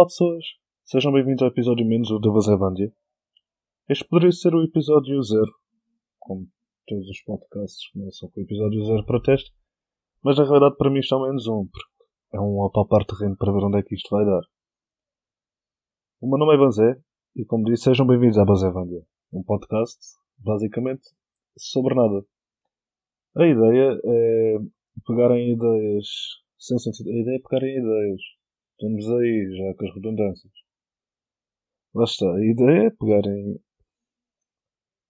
Olá pessoas, sejam bem-vindos ao episódio menos da Vazevândia. Este poderia ser o episódio zero, como todos os podcasts começam com o episódio zero para teste, mas na realidade para mim está ao menos um, porque é um apalpar terreno para ver onde é que isto vai dar. O meu nome é Banzé e, como disse, sejam bem-vindos à Banzévândia, um podcast, basicamente, sobre nada. A ideia é pegarem ideias sem sentido. A ideia é pegarem ideias. Estamos aí já com as redundâncias. Lá está. A ideia é pegarem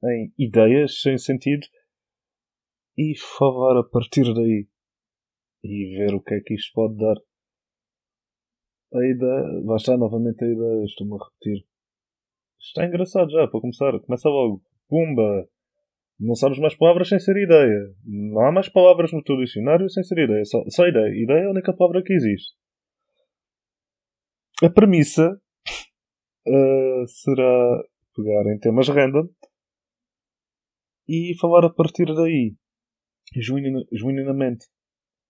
em ideias sem sentido e falar a partir daí e ver o que é que isto pode dar. A ideia, lá está novamente a ideia, estou-me a repetir. Está engraçado já, para começar. Começa logo. Pumba! Não sabes mais palavras sem ser ideia. Não há mais palavras no teu dicionário sem ser ideia. Só, só ideia. Ideia é a única palavra que existe. A premissa uh, será pegar em temas random e falar a partir daí. Genuinamente.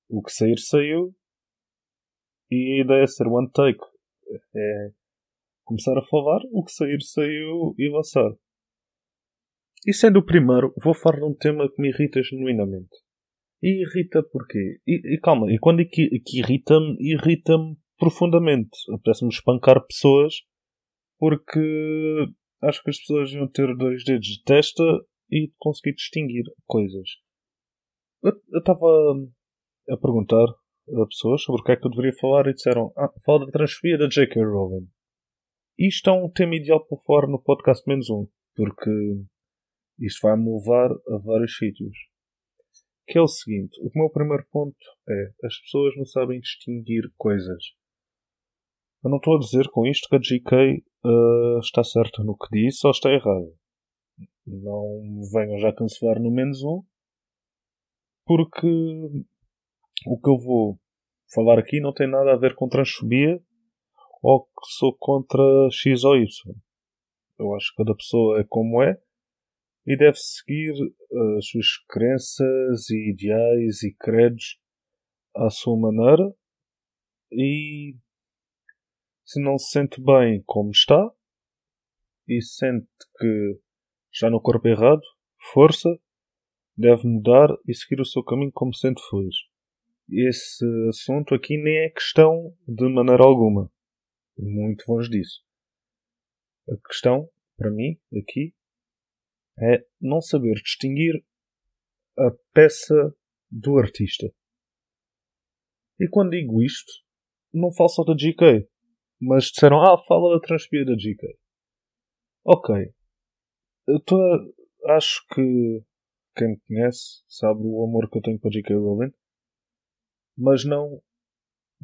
O que sair, saiu. E a ideia é ser one take. É começar a falar, o que sair, saiu e lançar. E sendo o primeiro, vou falar de um tema que me irrita genuinamente. E irrita porquê? E, e calma, e quando é que, que irrita-me, irrita-me profundamente. Apetece-me espancar pessoas porque acho que as pessoas iam ter dois dedos de testa e conseguir distinguir coisas. Eu estava a perguntar a pessoas sobre o que é que eu deveria falar e disseram: Ah, fala da transfobia da J.K. Rowling. Isto é um tema ideal para fora no podcast menos um, porque isto vai-me levar a vários sítios. Que é o seguinte: o meu primeiro ponto é as pessoas não sabem distinguir coisas. Eu não estou a dizer com isto que a GK uh, está certa no que disse ou está errada. Não venham já cancelar no menos um, porque o que eu vou falar aqui não tem nada a ver com transfobia ou que sou contra X ou Y. Eu acho que cada pessoa é como é e deve seguir uh, as suas crenças e ideais e credos à sua maneira e se não se sente bem como está e sente que está no corpo errado, força, deve mudar e seguir o seu caminho como sente feliz. Esse assunto aqui nem é questão de maneira alguma. Muito longe disso. A questão, para mim, aqui, é não saber distinguir a peça do artista. E quando digo isto, não falo só da GK. Mas disseram, ah, fala da transfobia da GK. Ok. Eu tô, acho que quem me conhece sabe o amor que eu tenho para J.K. Rowling. Mas não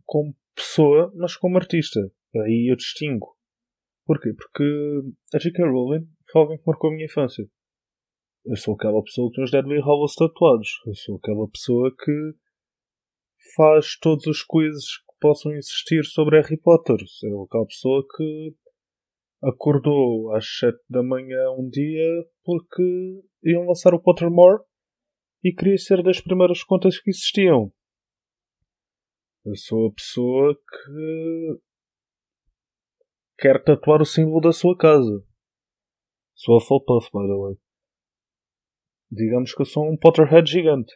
como pessoa, mas como artista. Aí eu distingo. Porquê? Porque a J.K. Rowling foi alguém que marcou a minha infância. Eu sou aquela pessoa que tem os Deadly Hallows tatuados. Eu sou aquela pessoa que faz todos os quizzes possam existir sobre Harry Potter. É aquela pessoa que acordou às 7 da manhã um dia porque iam lançar o Pottermore e queria ser das primeiras contas que existiam. Eu sou a pessoa que quer tatuar o símbolo da sua casa. Sou a Hufflepuff, by the way. Digamos que eu sou um Potterhead gigante.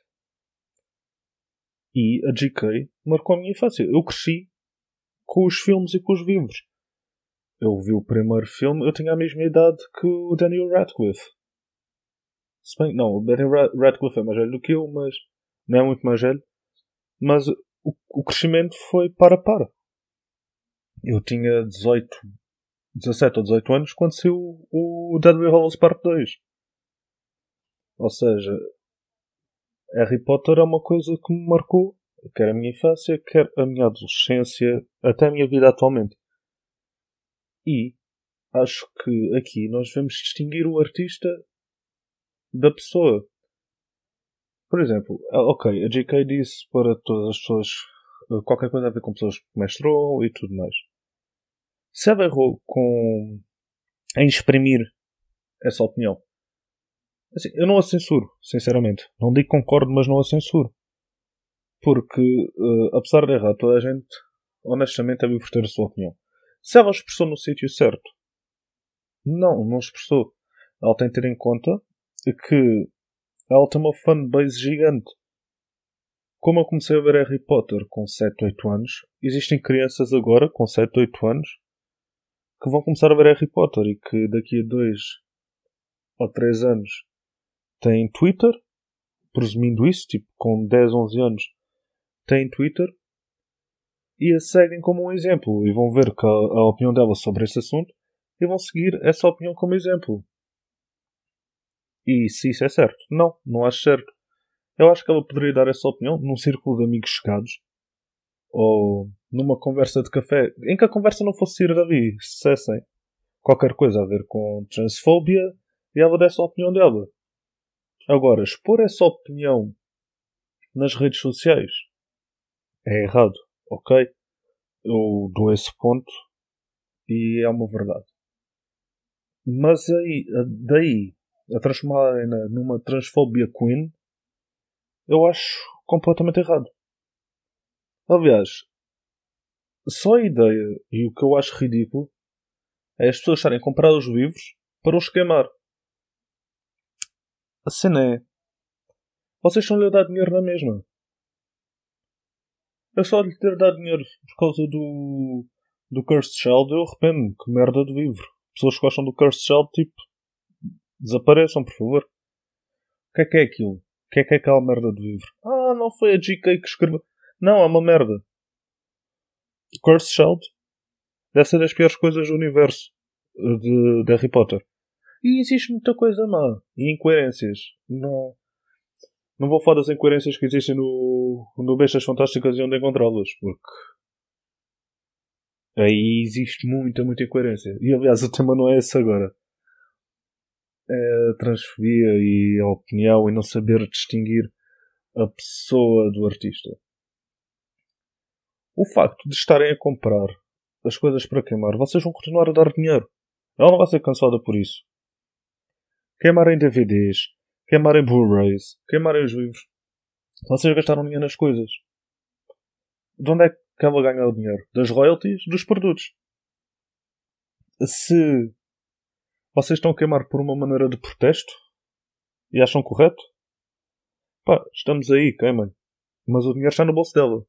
E a GK marcou a minha infância. Eu cresci com os filmes e com os livros. Eu vi o primeiro filme, eu tinha a mesma idade que o Daniel Radcliffe. Se bem, não, o Daniel Radcliffe é mais velho do que eu, mas não é muito mais velho. Mas o, o crescimento foi para para. Eu tinha 18, 17 ou 18 anos quando saiu o Deadly Hallows Part 2. Ou seja, Harry Potter é uma coisa que me marcou, quer a minha infância, quer a minha adolescência, até a minha vida atualmente. E acho que aqui nós devemos distinguir o artista da pessoa. Por exemplo, ok, a J.K. disse para todas as pessoas eh, qualquer coisa a ver com pessoas que menstruam e tudo mais. Se ela errou com em exprimir essa opinião. Assim, eu não a censuro, sinceramente. Não digo concordo, mas não a censuro. Porque, uh, apesar de errar, toda a gente, honestamente, é livre ter a sua opinião. Se ela expressou no sítio certo, não, não expressou. Ela tem que ter em conta que ela tem uma fanbase gigante. Como eu comecei a ver Harry Potter com 7, 8 anos, existem crianças agora com 7, 8 anos que vão começar a ver Harry Potter e que daqui a 2 ou 3 anos têm Twitter, presumindo isso, tipo com 10, 11 anos, têm Twitter e a seguem como um exemplo e vão ver que a, a opinião dela sobre esse assunto e vão seguir essa opinião como exemplo. E se isso é certo? Não, não acho certo. Eu acho que ela poderia dar essa opinião num círculo de amigos chegados ou numa conversa de café em que a conversa não fosse ir dali, se dissessem qualquer coisa a ver com transfobia e ela desse a opinião dela. Agora, expor essa opinião nas redes sociais é errado, ok? Eu dou esse ponto e é uma verdade. Mas aí, daí a transformar numa transfobia queen, eu acho completamente errado. Aliás, só a ideia e o que eu acho ridículo é as pessoas estarem a comprar os livros para os queimar. A cena é. Vocês estão-lhe a dar dinheiro na mesma. Eu só lhe ter dado dinheiro por causa do. do Cursed Child, eu arrependo. Que merda de livro. Pessoas que gostam do Cursed Child, tipo. desapareçam, por favor. O que é que é aquilo? O que é que é aquela merda de livro? Ah, não foi a GK que escreveu. Não, é uma merda. Cursed Child deve ser das piores coisas do universo de, de Harry Potter. E existe muita coisa má. E incoerências. Não, não vou falar das incoerências que existem no, no Bestas Fantásticas e onde encontrá-las, porque aí existe muita, muita incoerência. E aliás, o tema não é esse agora. É a transfobia e a opinião e não saber distinguir a pessoa do artista. O facto de estarem a comprar as coisas para queimar, vocês vão continuar a dar dinheiro. Ela não vai ser cansada por isso queimarem DVDs, queimarem Blu-rays, queimarem os livros. Vocês gastaram dinheiro nas coisas. De onde é que ela ganha o dinheiro? Das royalties dos produtos. Se vocês estão a queimar por uma maneira de protesto e acham correto, pá, estamos aí, queimem. Mas o dinheiro está no bolso dela.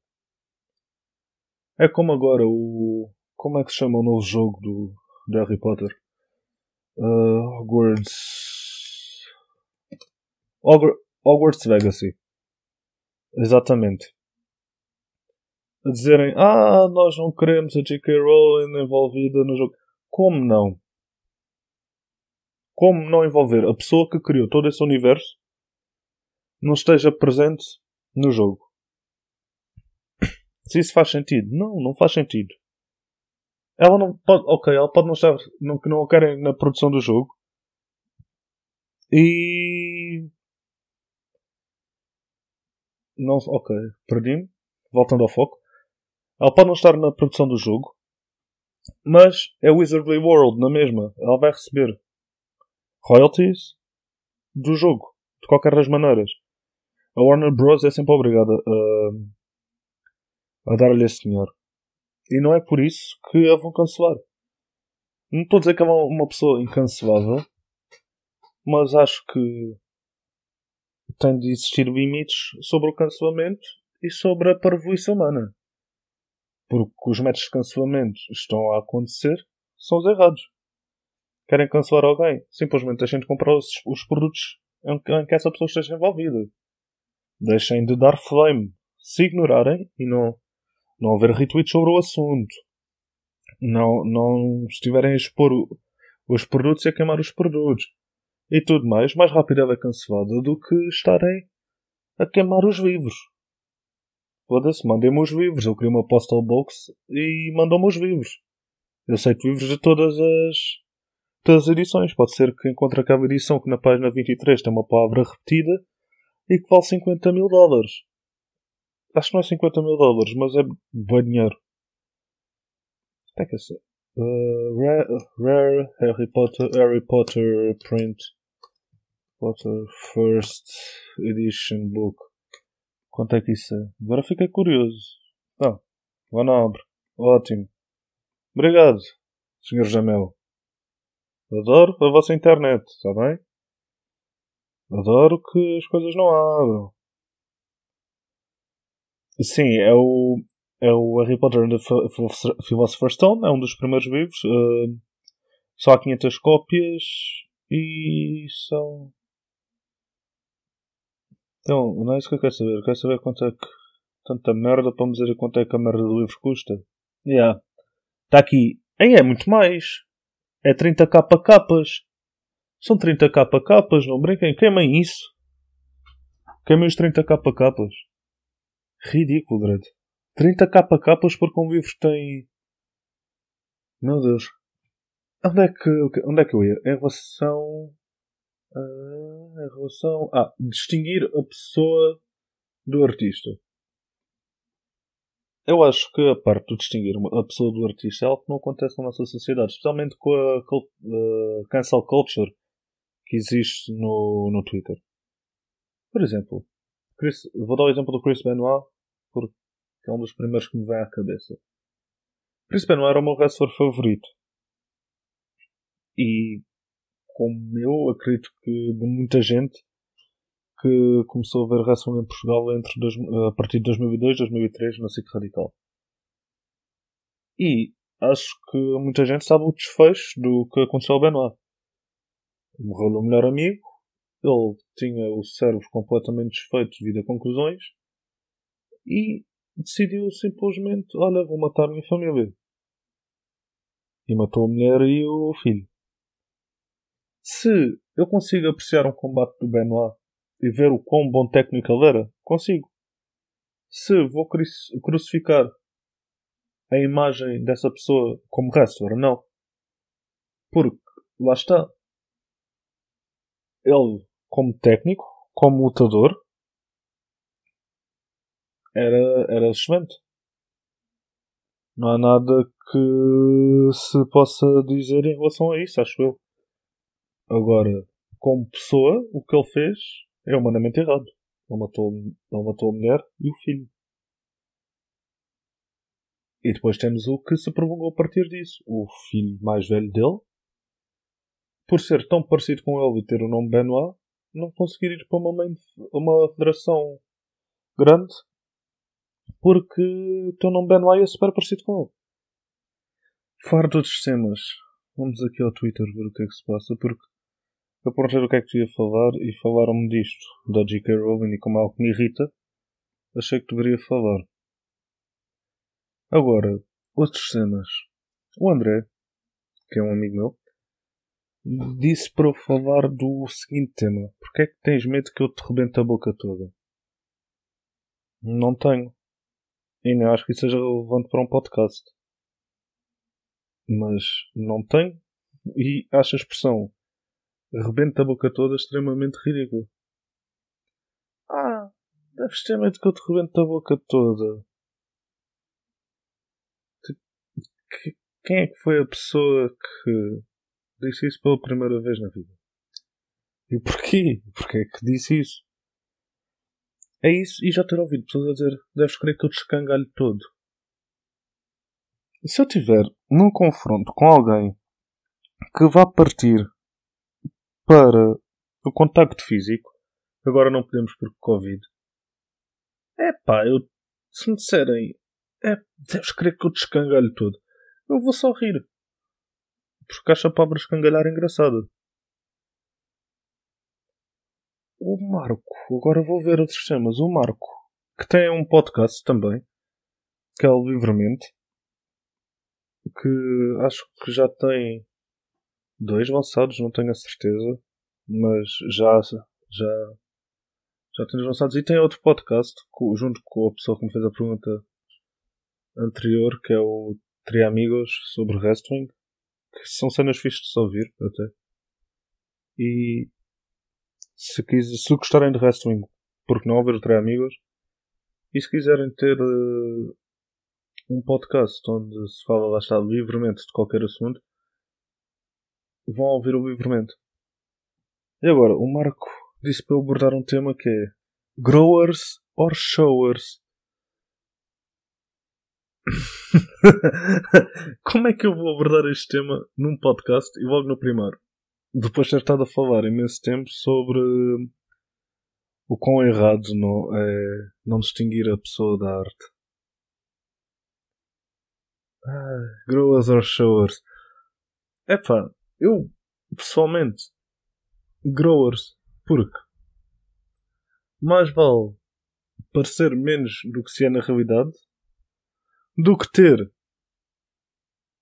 É como agora o. Como é que se chama o novo jogo do, do Harry Potter? Uh, Hogwarts. Hogwarts Legacy. Exatamente. A dizerem, ah, nós não queremos a J.K. Rowling envolvida no jogo. Como não? Como não envolver a pessoa que criou todo esse universo não esteja presente no jogo? Se isso faz sentido? Não, não faz sentido. Ela não pode, ok, ela pode não estar, não, que não a querem na produção do jogo. E não, ok, perdi-me. Voltando ao foco. Ela pode não estar na produção do jogo, mas é Wizardly World na mesma. Ela vai receber royalties do jogo, de qualquer das maneiras. A Warner Bros. é sempre obrigada a, a dar-lhe esse dinheiro. E não é por isso que a vão cancelar. Não estou a dizer que é uma pessoa incancelável, mas acho que tem de existir limites sobre o cancelamento e sobre a parvoíce humana. Porque os métodos de cancelamento estão a acontecer são os errados. Querem cancelar alguém? Simplesmente deixem de comprar os, os produtos em que, em que essa pessoa esteja envolvida. Deixem de dar flame. Se ignorarem e não, não haver retweets sobre o assunto. Não, não estiverem a expor os produtos e a queimar os produtos e tudo mais, mais rápido ela é cancelada do que estarem a queimar os livros. Foda-se, mandem-me os livros. Eu queria uma postal box e mandam-me os livros. Eu aceito livros de todas as, todas as edições. Pode ser que encontre aquela edição que na página 23 tem uma palavra repetida e que vale 50 mil dólares. Acho que não é 50 mil dólares, mas é bom dinheiro. Até que é Uh, rare, rare Harry Potter Harry Potter print Potter First Edition Book. Quanto é que isso é? Agora fiquei curioso. Ah, vá na abre. Ótimo. Obrigado, Sr. Jamel. Adoro a vossa internet, está bem? Adoro que as coisas não abram. Sim, é o, é o Harry Potter and the Philosopher's Stone, é um dos primeiros livros. Uh, só há 500 cópias e são. Então, não é isso que eu quero saber. Eu quero saber quanto é que. Tanta merda para me dizer quanto é que a merda do livro custa. Yeah. Está aqui. É muito mais. É 30 capa capas. São 30 capa capas, não brinquem. Queimem isso. Queimem os 30 capa capas. Ridículo, Dredd. 30 capa capas porque um livro tem. Meu Deus. Onde é que, onde é que eu ia? Em relação. Uh, em relação. Ah, distinguir a pessoa do artista. Eu acho que a parte de distinguir a pessoa do artista é algo que não acontece na nossa sociedade, especialmente com a uh, cancel culture que existe no, no Twitter. Por exemplo, Chris, vou dar o exemplo do Chris Benoit, porque é um dos primeiros que me vem à cabeça. Benoit era o meu wrestler favorito. E, como eu, acredito que de muita gente que começou a ver wrestling em Portugal entre dois, a partir de 2002 2003 na SIC Radical. E acho que muita gente sabe o desfecho do que aconteceu ao Benoit. Morreu o melhor amigo, ele tinha o cérebro completamente desfeito devido a conclusões e decidiu simplesmente: Olha, vou matar a minha família. E matou a mulher e o filho. Se eu consigo apreciar um combate do Benoit e ver o quão bom técnico ele era, consigo. Se vou crucificar a imagem dessa pessoa como wrestler, não. Porque, lá está. Ele, como técnico, como lutador, era, era excelente. Não há nada que se possa dizer em relação a isso, acho eu. Agora, como pessoa, o que ele fez é humanamente errado. Ele matou, ele matou a mulher e o filho. E depois temos o que se prolongou a partir disso. O filho mais velho dele, por ser tão parecido com ele e ter o nome Benoit, não conseguir ir para uma, uma federação grande porque teu nome Benoit é super parecido com ele. Fora de outros temas, vamos aqui ao Twitter ver o que é que se passa, porque eu perguntei o que é que tu ia falar e falaram-me disto, da J.K. Rowling e como é algo que me irrita, achei que deveria falar. Agora, outros cenas. O André, que é um amigo meu, disse para eu falar do seguinte tema. Porquê é que tens medo que eu te rebente a boca toda? Não tenho. E nem acho que isso seja relevante para um podcast. Mas não tenho. E acho a expressão rebenta a boca toda extremamente ridícula. Ah, deves ter medo que eu te rebente a boca toda. Quem é que foi a pessoa que disse isso pela primeira vez na vida? E porquê? Porquê é que disse isso? É isso, e já ter ouvido pessoas a dizer: deves crer que eu te todo. Se eu tiver num confronto com alguém que vá partir para o contacto físico, agora não podemos por Covid. É pá, eu, se me disserem, é, deves crer que eu te tudo, eu vou só rir. Porque acho a palavra escangalhar engraçada. O Marco, agora vou ver outros temas. O Marco, que tem um podcast também, que é o Livremente, que acho que já tem dois lançados, não tenho a certeza, mas já, já, já tenho lançados. E tem outro podcast, junto com a pessoa que me fez a pergunta anterior, que é o Tri Amigos sobre wrestling, que são cenas fixas de se ouvir, até. E se, quis, se gostarem de wrestling, porque não o Tri Amigos, e se quiserem ter uh, um podcast onde se fala, lá está, livremente de qualquer assunto, vão ouvir o livremente. E agora, o Marco disse para eu abordar um tema que é Growers or Showers? Como é que eu vou abordar este tema num podcast e logo no primeiro? Depois de ter estado a falar imenso tempo sobre o quão errado não, é não distinguir a pessoa da arte. Ah, growers or showers? Epá, eu pessoalmente growers porque mais vale parecer menos do que se é na realidade do que ter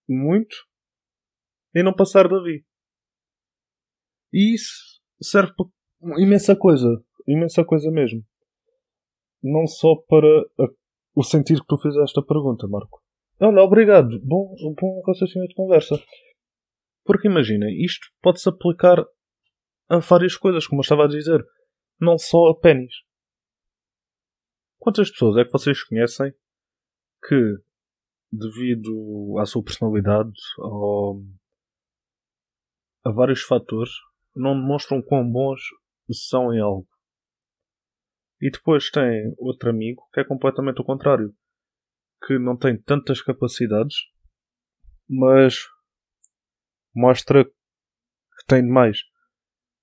muito e não passar dali. E isso serve para imensa coisa. Imensa coisa mesmo. Não só para a, o sentido que tu fizeste a pergunta, Marco. Olha, obrigado. Bom, bom raciocínio de conversa. Porque imagina, isto pode-se aplicar a várias coisas, como eu estava a dizer. Não só a pênis. Quantas pessoas é que vocês conhecem que, devido à sua personalidade, ou a vários fatores, não demonstram quão bons são em algo? E depois tem outro amigo que é completamente o contrário, que não tem tantas capacidades, mas mostra que tem demais.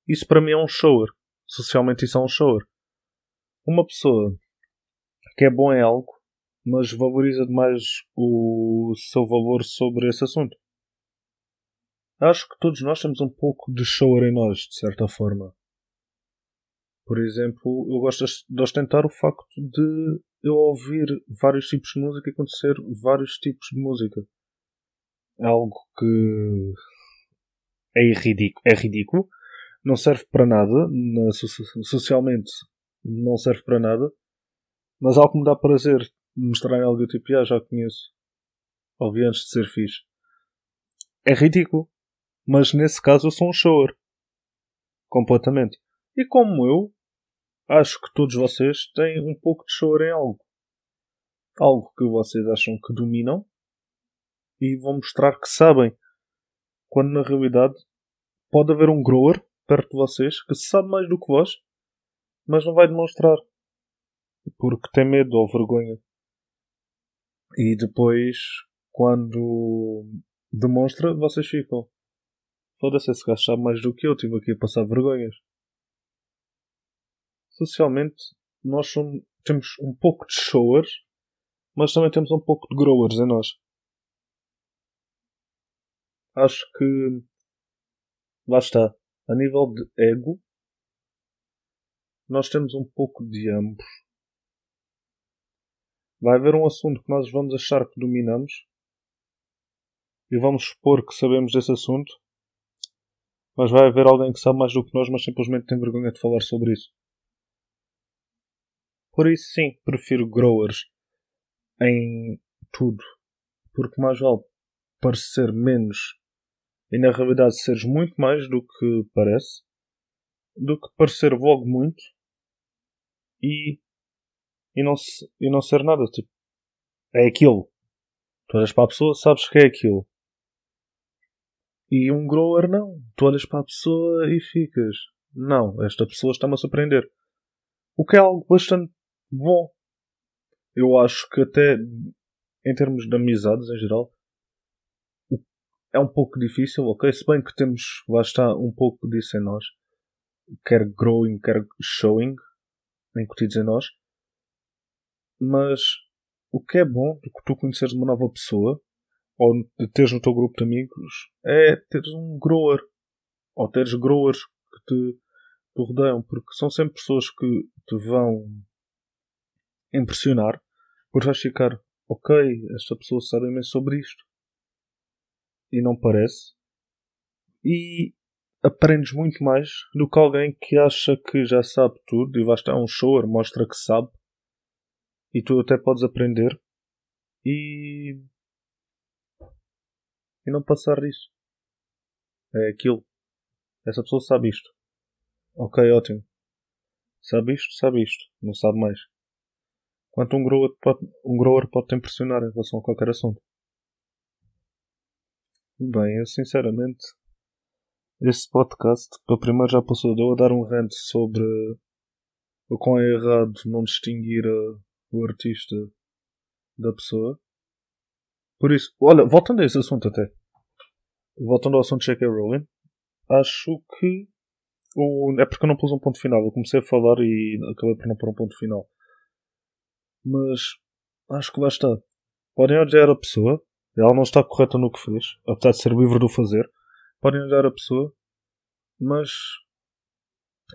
Isso para mim é um shower. Socialmente isso é um shower. Uma pessoa que é bom em algo, mas valoriza demais o seu valor sobre esse assunto. Acho que todos nós temos um pouco de shower em nós, de certa forma. Por exemplo, eu gosto de ostentar o facto de eu ouvir vários tipos de música e conhecer vários tipos de música. É algo que é ridículo, é ridículo não serve para nada, socialmente não serve para nada, mas algo que me dá prazer mostrar algo tipo, ah, já conheço. Ouvi antes de ser fixe. É ridículo. Mas nesse caso eu sou um shower. Completamente. E como eu, acho que todos vocês têm um pouco de shower em algo. Algo que vocês acham que dominam e vão mostrar que sabem. Quando na realidade pode haver um grower perto de vocês que sabe mais do que vós, mas não vai demonstrar porque tem medo ou vergonha. E depois, quando demonstra, vocês ficam. Foda-se, esse gajo sabe mais do que eu, estive aqui a passar vergonhas. Socialmente, nós somos, temos um pouco de showers, mas também temos um pouco de growers em nós. Acho que. Lá está. A nível de ego, nós temos um pouco de ambos. Vai haver um assunto que nós vamos achar que dominamos e vamos supor que sabemos desse assunto, mas vai haver alguém que sabe mais do que nós, mas simplesmente tem vergonha de falar sobre isso. Por isso, sim, prefiro growers em tudo, porque mais vale parecer menos e na realidade seres muito mais do que parece, do que parecer logo muito e e não, e não ser nada. Tipo, é aquilo. Tu olhas para a pessoa, sabes que é aquilo. E um grower não. Tu olhas para a pessoa e ficas. Não, esta pessoa está-me a surpreender. O que é algo bastante bom. Eu acho que até em termos de amizades em geral é um pouco difícil, ok? Se bem que temos, lá está, um pouco disso em nós. Quer growing, quer showing, incutidos em nós. Mas o que é bom de tu conheceres uma nova pessoa, ou teres no teu grupo de amigos, é teres um grower. Ou teres growers que te, te rodeiam, porque são sempre pessoas que te vão impressionar, por vais ficar, ok, esta pessoa sabe imenso sobre isto. E não parece. E aprendes muito mais do que alguém que acha que já sabe tudo e vai estar um shower, mostra que sabe e tu até podes aprender e. e não passar disso. É aquilo. Essa pessoa sabe isto. Ok, ótimo. Sabe isto, sabe isto. Não sabe mais. quanto um grower pode, um grower pode te impressionar em relação a qualquer assunto. Bem, eu sinceramente, este podcast, para primeiro já passou de eu a dar um rant sobre o quão é errado não distinguir a, o artista da pessoa. Por isso, olha, voltando a esse assunto até, voltando ao assunto de J.K. Rowling, acho que o, é porque eu não pus um ponto final. Eu comecei a falar e acabei por não pôr um ponto final. Mas acho que lá está. Podem odiar a pessoa, ela não está correta no que fez, apesar de ser livre de o fazer. Podem odiar a pessoa, mas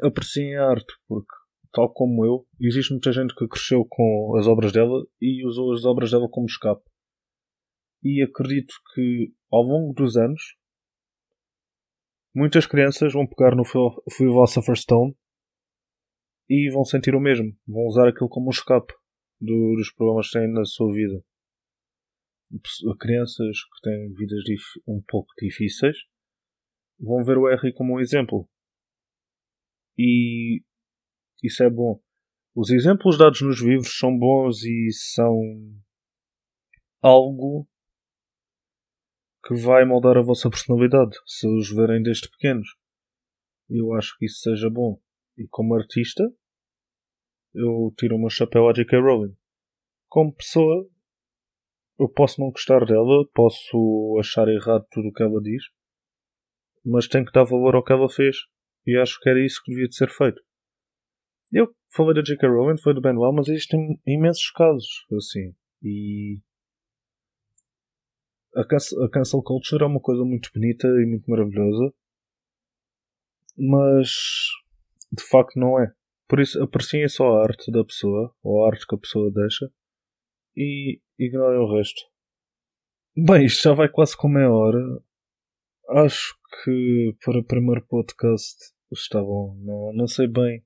apreciem a arte, porque, tal como eu, existe muita gente que cresceu com as obras dela e usou as obras dela como escape. E acredito que, ao longo dos anos, muitas crianças vão pegar no Philosopher's Stone e vão sentir o mesmo. Vão usar aquilo como um escape dos problemas que têm na sua vida. Crianças que têm vidas um pouco difíceis vão ver o R como um exemplo. E isso é bom. Os exemplos dados nos livros são bons e são algo que vai moldar a vossa personalidade se os verem desde pequenos. Eu acho que isso seja bom. E como artista, eu tiro o meu chapéu à J.K. Rowling. Como pessoa, eu posso não gostar dela, posso achar errado tudo o que ela diz, mas tenho que dar valor ao que ela fez. E acho que era isso que devia de ser feito. Eu falei da J.K. Rowling, foi do Ben Well, mas existem imensos casos assim. E a cancel, a cancel culture é uma coisa muito bonita e muito maravilhosa, mas de facto não é. Por isso apreciem só a arte da pessoa, ou a arte que a pessoa deixa, e ignorem o resto. Bem, isto já vai quase com meia hora. Acho que para o primeiro podcast está bom. Não, não sei bem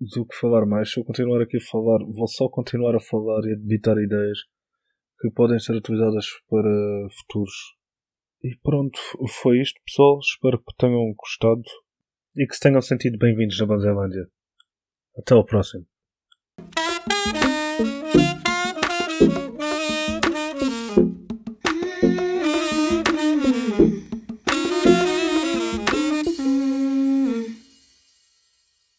do que falar mais. Se eu continuar aqui a falar, vou só continuar a falar e a debitar ideias que podem ser utilizadas para futuros. E pronto, foi isto, pessoal. Espero que tenham gostado e que se tenham sentido bem-vindos na Banzelândia. Até ao próximo.